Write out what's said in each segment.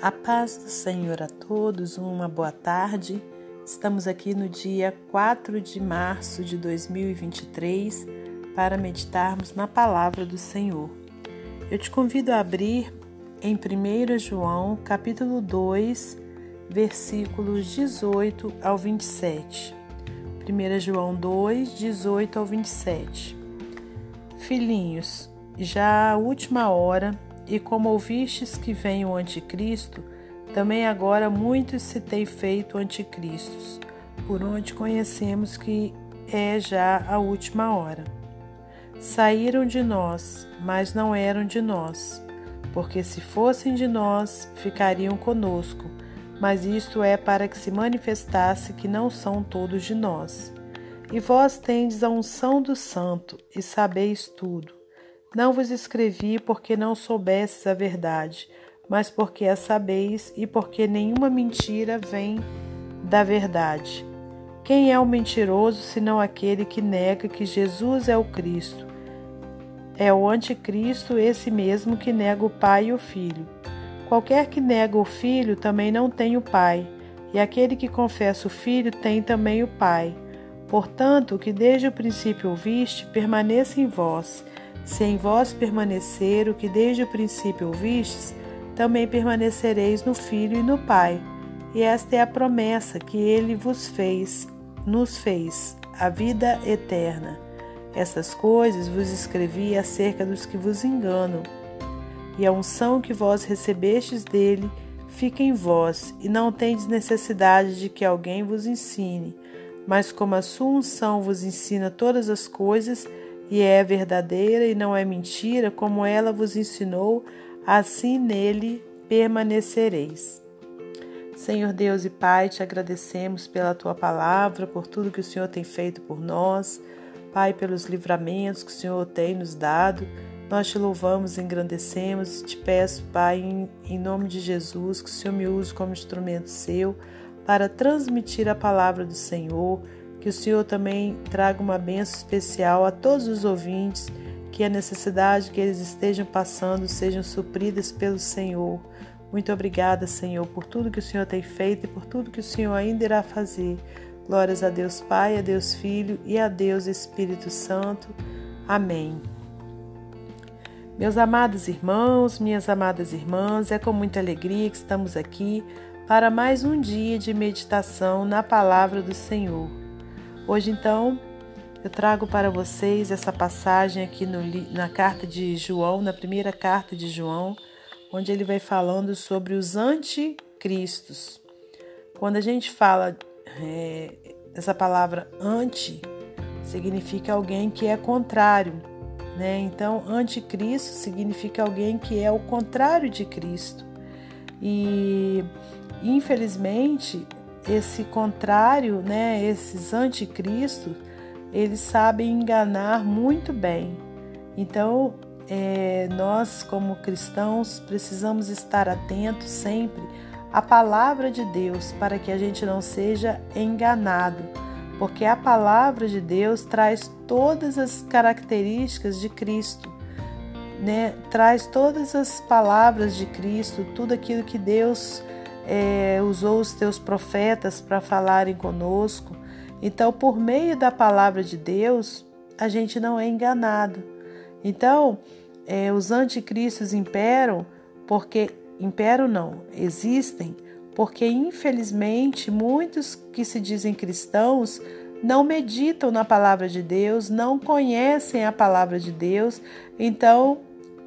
A paz do Senhor a todos, uma boa tarde. Estamos aqui no dia 4 de março de 2023 para meditarmos na palavra do Senhor. Eu te convido a abrir em 1 João, capítulo 2, versículos 18 ao 27. 1 João 2, 18 ao 27. Filhinhos, já a última hora e como ouvistes que vem o anticristo, também agora muitos se têm feito anticristos, por onde conhecemos que é já a última hora. Saíram de nós, mas não eram de nós, porque se fossem de nós, ficariam conosco, mas isto é para que se manifestasse que não são todos de nós. E vós tendes a unção do Santo, e sabeis tudo. Não vos escrevi porque não soubesses a verdade, mas porque a sabeis e porque nenhuma mentira vem da verdade. Quem é o mentiroso senão aquele que nega que Jesus é o Cristo? É o anticristo esse mesmo que nega o Pai e o Filho. Qualquer que nega o Filho também não tem o Pai, e aquele que confessa o Filho tem também o Pai. Portanto, o que desde o princípio ouviste, permaneça em vós se em vós permanecer o que desde o princípio ouvistes, também permanecereis no Filho e no Pai. E esta é a promessa que ele vos fez, nos fez, a vida eterna. Essas coisas vos escrevi acerca dos que vos enganam. E a unção que vós recebestes dele fica em vós, e não tendes necessidade de que alguém vos ensine, mas como a sua unção vos ensina todas as coisas, e é verdadeira e não é mentira, como ela vos ensinou, assim nele permanecereis. Senhor Deus e Pai, te agradecemos pela tua palavra, por tudo que o Senhor tem feito por nós, Pai, pelos livramentos que o Senhor tem nos dado. Nós te louvamos, engrandecemos, te peço, Pai, em, em nome de Jesus, que o Senhor me use como instrumento seu para transmitir a palavra do Senhor que o Senhor também traga uma benção especial a todos os ouvintes, que a necessidade que eles estejam passando sejam supridas pelo Senhor. Muito obrigada, Senhor, por tudo que o Senhor tem feito e por tudo que o Senhor ainda irá fazer. Glórias a Deus Pai, a Deus Filho e a Deus Espírito Santo. Amém. Meus amados irmãos, minhas amadas irmãs, é com muita alegria que estamos aqui para mais um dia de meditação na palavra do Senhor. Hoje, então, eu trago para vocês essa passagem aqui no, na carta de João, na primeira carta de João, onde ele vai falando sobre os anticristos. Quando a gente fala é, essa palavra anti, significa alguém que é contrário, né? Então, anticristo significa alguém que é o contrário de Cristo. E infelizmente, esse contrário, né, esses anticristos, eles sabem enganar muito bem. Então, é, nós, como cristãos, precisamos estar atentos sempre à palavra de Deus para que a gente não seja enganado, porque a palavra de Deus traz todas as características de Cristo. Né? Traz todas as palavras de Cristo, tudo aquilo que Deus é, usou os teus profetas para falarem conosco. Então, por meio da palavra de Deus, a gente não é enganado. Então, é, os anticristos imperam porque imperam não, existem, porque infelizmente muitos que se dizem cristãos não meditam na palavra de Deus, não conhecem a palavra de Deus, então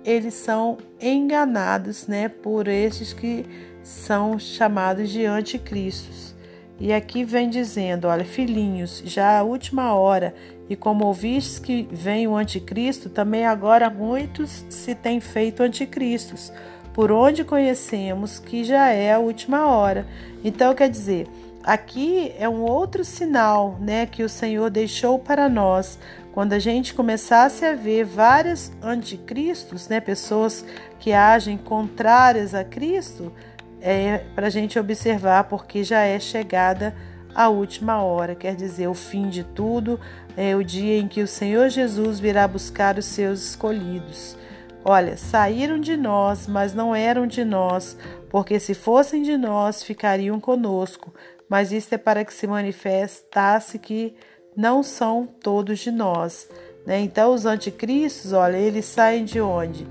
eles são enganados, né, por estes que são chamados de anticristos. E aqui vem dizendo: olha, filhinhos, já a última hora, e como ouvistes que vem o anticristo, também agora muitos se têm feito anticristos, por onde conhecemos que já é a última hora. Então, quer dizer, aqui é um outro sinal né, que o Senhor deixou para nós. Quando a gente começasse a ver vários anticristos, né, pessoas que agem contrárias a Cristo, é para a gente observar, porque já é chegada a última hora, quer dizer, o fim de tudo, é o dia em que o Senhor Jesus virá buscar os seus escolhidos. Olha, saíram de nós, mas não eram de nós, porque se fossem de nós, ficariam conosco. Mas isto é para que se manifestasse que não são todos de nós. Né? Então, os anticristos, olha, eles saem de onde?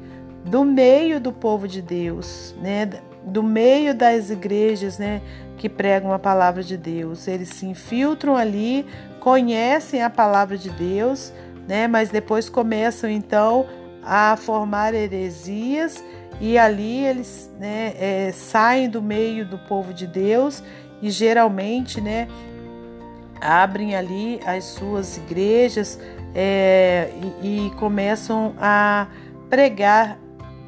Do meio do povo de Deus, né? Do meio das igrejas né? que pregam a palavra de Deus. Eles se infiltram ali, conhecem a palavra de Deus, né? mas depois começam então a formar heresias e ali eles né, é, saem do meio do povo de Deus e geralmente né, abrem ali as suas igrejas é, e, e começam a pregar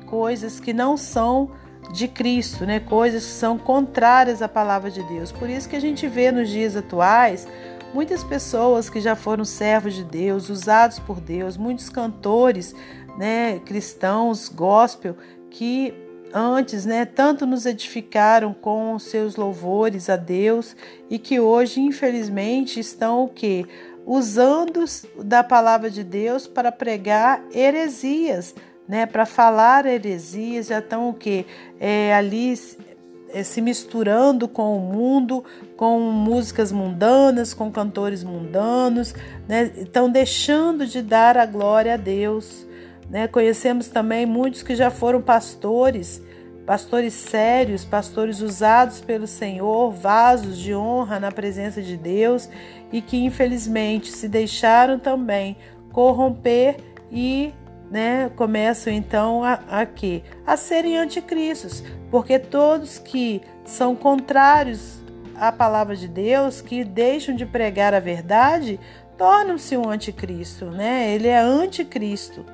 coisas que não são de Cristo, né? Coisas que são contrárias à palavra de Deus. Por isso que a gente vê nos dias atuais muitas pessoas que já foram servos de Deus, usados por Deus, muitos cantores, né, cristãos, gospel, que antes, né, tanto nos edificaram com seus louvores a Deus e que hoje, infelizmente, estão o quê? Usando da palavra de Deus para pregar heresias, né, para falar heresias, já estão o quê? É, ali é, se misturando com o mundo, com músicas mundanas, com cantores mundanos, né, estão deixando de dar a glória a Deus. Né? Conhecemos também muitos que já foram pastores, pastores sérios, pastores usados pelo Senhor, vasos de honra na presença de Deus e que infelizmente se deixaram também corromper e né, começam então a, a? A serem anticristos, porque todos que são contrários à palavra de Deus, que deixam de pregar a verdade, tornam-se um anticristo, né? Ele é anticristo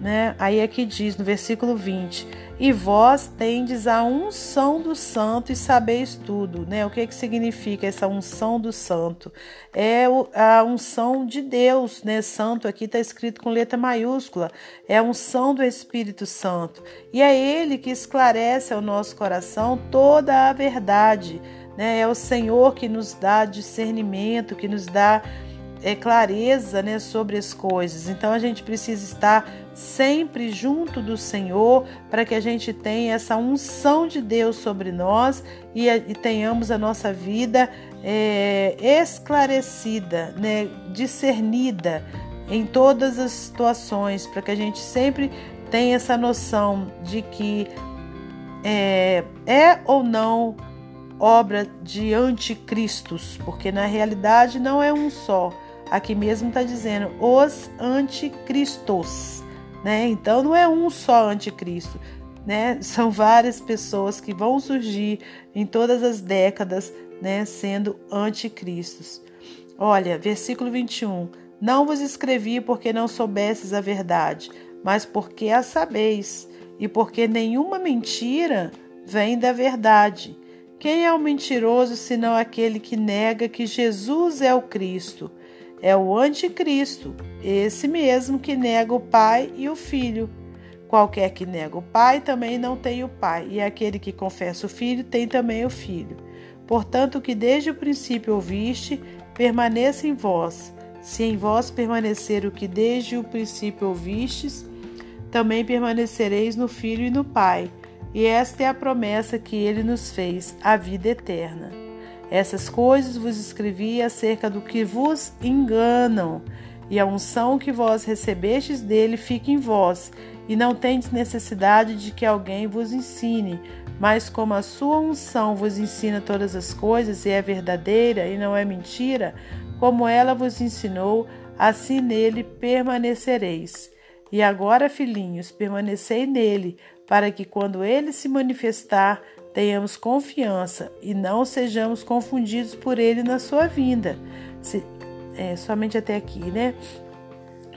né? Aí aqui diz no versículo 20: E vós tendes a unção do santo e sabeis tudo, né? O que que significa essa unção do santo? É a unção de Deus, né? Santo aqui está escrito com letra maiúscula, é a unção do Espírito Santo. E é ele que esclarece ao nosso coração toda a verdade, né? É o Senhor que nos dá discernimento, que nos dá é, clareza né, sobre as coisas. Então a gente precisa estar sempre junto do Senhor para que a gente tenha essa unção de Deus sobre nós e, e tenhamos a nossa vida é, esclarecida, né, discernida em todas as situações, para que a gente sempre tenha essa noção de que é, é ou não obra de anticristos, porque na realidade não é um só Aqui mesmo está dizendo os anticristos, né? Então não é um só anticristo, né? São várias pessoas que vão surgir em todas as décadas, né, sendo anticristos. Olha, versículo 21. Não vos escrevi porque não soubesses a verdade, mas porque a sabeis, e porque nenhuma mentira vem da verdade. Quem é o mentiroso senão aquele que nega que Jesus é o Cristo? É o anticristo, esse mesmo que nega o Pai e o Filho. Qualquer que nega o Pai também não tem o Pai, e aquele que confessa o Filho tem também o Filho. Portanto, o que desde o princípio ouviste, permaneça em vós. Se em vós permanecer o que desde o princípio ouvistes, também permanecereis no Filho e no Pai. E esta é a promessa que ele nos fez, a vida eterna. Essas coisas vos escrevi acerca do que vos enganam, e a unção que vós recebestes dele fique em vós, e não tendes necessidade de que alguém vos ensine, mas como a sua unção vos ensina todas as coisas e é verdadeira e não é mentira, como ela vos ensinou, assim nele permanecereis. E agora, filhinhos, permanecei nele, para que quando ele se manifestar, tenhamos confiança e não sejamos confundidos por ele na sua vinda. Se, é, somente até aqui, né?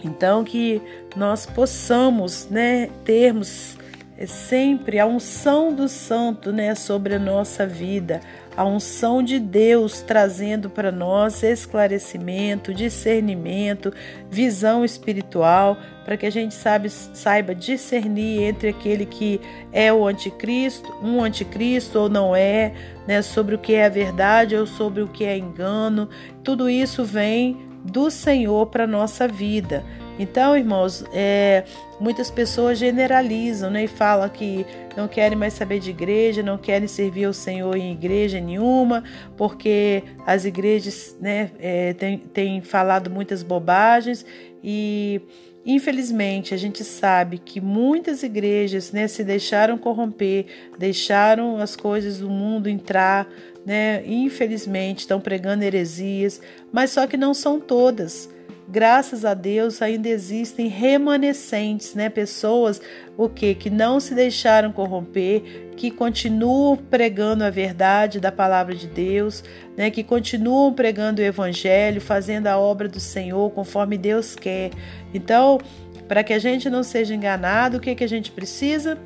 Então que nós possamos, né, termos é sempre a unção do santo, né, sobre a nossa vida, a unção de Deus trazendo para nós esclarecimento, discernimento, visão espiritual, para que a gente sabe, saiba discernir entre aquele que é o anticristo, um anticristo ou não é, né, sobre o que é a verdade ou sobre o que é engano. Tudo isso vem do Senhor para nossa vida. Então, irmãos, é, muitas pessoas generalizam né, e falam que não querem mais saber de igreja, não querem servir ao Senhor em igreja nenhuma, porque as igrejas né, é, têm, falado muitas bobagens e Infelizmente, a gente sabe que muitas igrejas né, se deixaram corromper, deixaram as coisas do mundo entrar, né? Infelizmente, estão pregando heresias, mas só que não são todas graças a Deus ainda existem remanescentes, né, pessoas o que que não se deixaram corromper, que continuam pregando a verdade da palavra de Deus, né, que continuam pregando o evangelho, fazendo a obra do Senhor conforme Deus quer. Então, para que a gente não seja enganado, o que que a gente precisa?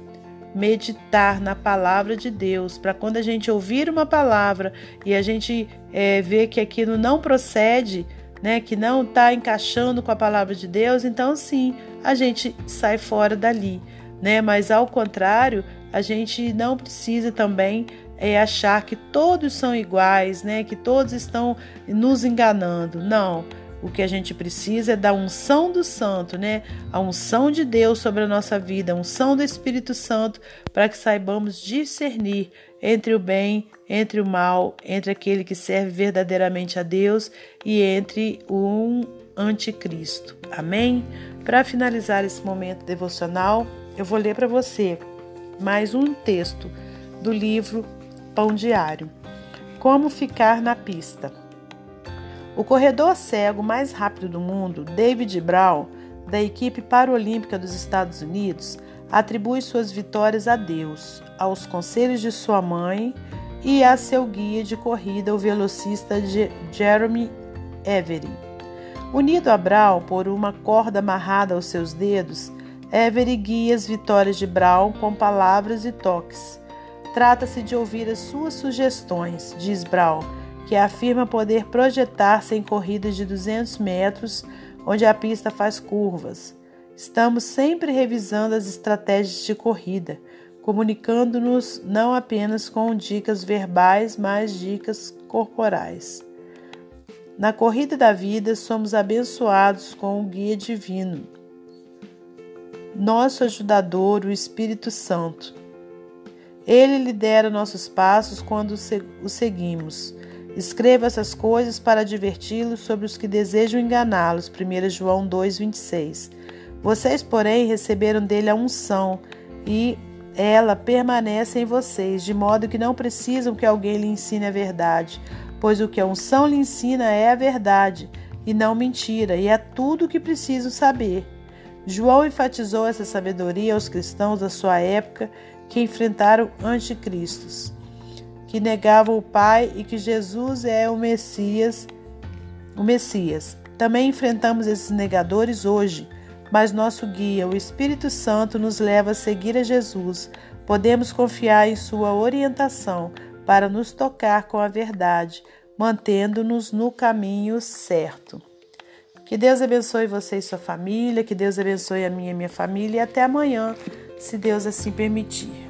meditar na palavra de Deus, para quando a gente ouvir uma palavra e a gente é, ver que aquilo não procede, né, que não está encaixando com a palavra de Deus, então sim, a gente sai fora dali, né? Mas ao contrário, a gente não precisa também é, achar que todos são iguais, né? Que todos estão nos enganando. Não. O que a gente precisa é da unção do Santo, né? A unção de Deus sobre a nossa vida, a unção do Espírito Santo, para que saibamos discernir entre o bem, entre o mal, entre aquele que serve verdadeiramente a Deus e entre um anticristo. Amém? Para finalizar esse momento devocional, eu vou ler para você mais um texto do livro Pão Diário. Como ficar na pista. O corredor cego mais rápido do mundo, David Brown, da equipe paralímpica dos Estados Unidos, atribui suas vitórias a Deus, aos conselhos de sua mãe e a seu guia de corrida, o velocista Jeremy Every. Unido a Brown por uma corda amarrada aos seus dedos, Every guia as vitórias de Brown com palavras e toques. Trata-se de ouvir as suas sugestões, diz Brown que afirma poder projetar-se em corridas de 200 metros, onde a pista faz curvas. Estamos sempre revisando as estratégias de corrida, comunicando-nos não apenas com dicas verbais, mas dicas corporais. Na corrida da vida, somos abençoados com o guia divino, nosso ajudador, o Espírito Santo. Ele lidera nossos passos quando o seguimos. Escreva essas coisas para adverti-los sobre os que desejam enganá-los. 1 João 2,26. Vocês, porém, receberam dele a unção e ela permanece em vocês, de modo que não precisam que alguém lhe ensine a verdade, pois o que a unção lhe ensina é a verdade e não mentira, e é tudo o que precisam saber. João enfatizou essa sabedoria aos cristãos da sua época que enfrentaram anticristos que negavam o Pai e que Jesus é o Messias, o Messias. Também enfrentamos esses negadores hoje, mas nosso guia, o Espírito Santo, nos leva a seguir a Jesus. Podemos confiar em sua orientação para nos tocar com a verdade, mantendo-nos no caminho certo. Que Deus abençoe você e sua família, que Deus abençoe a minha e minha família e até amanhã, se Deus assim permitir.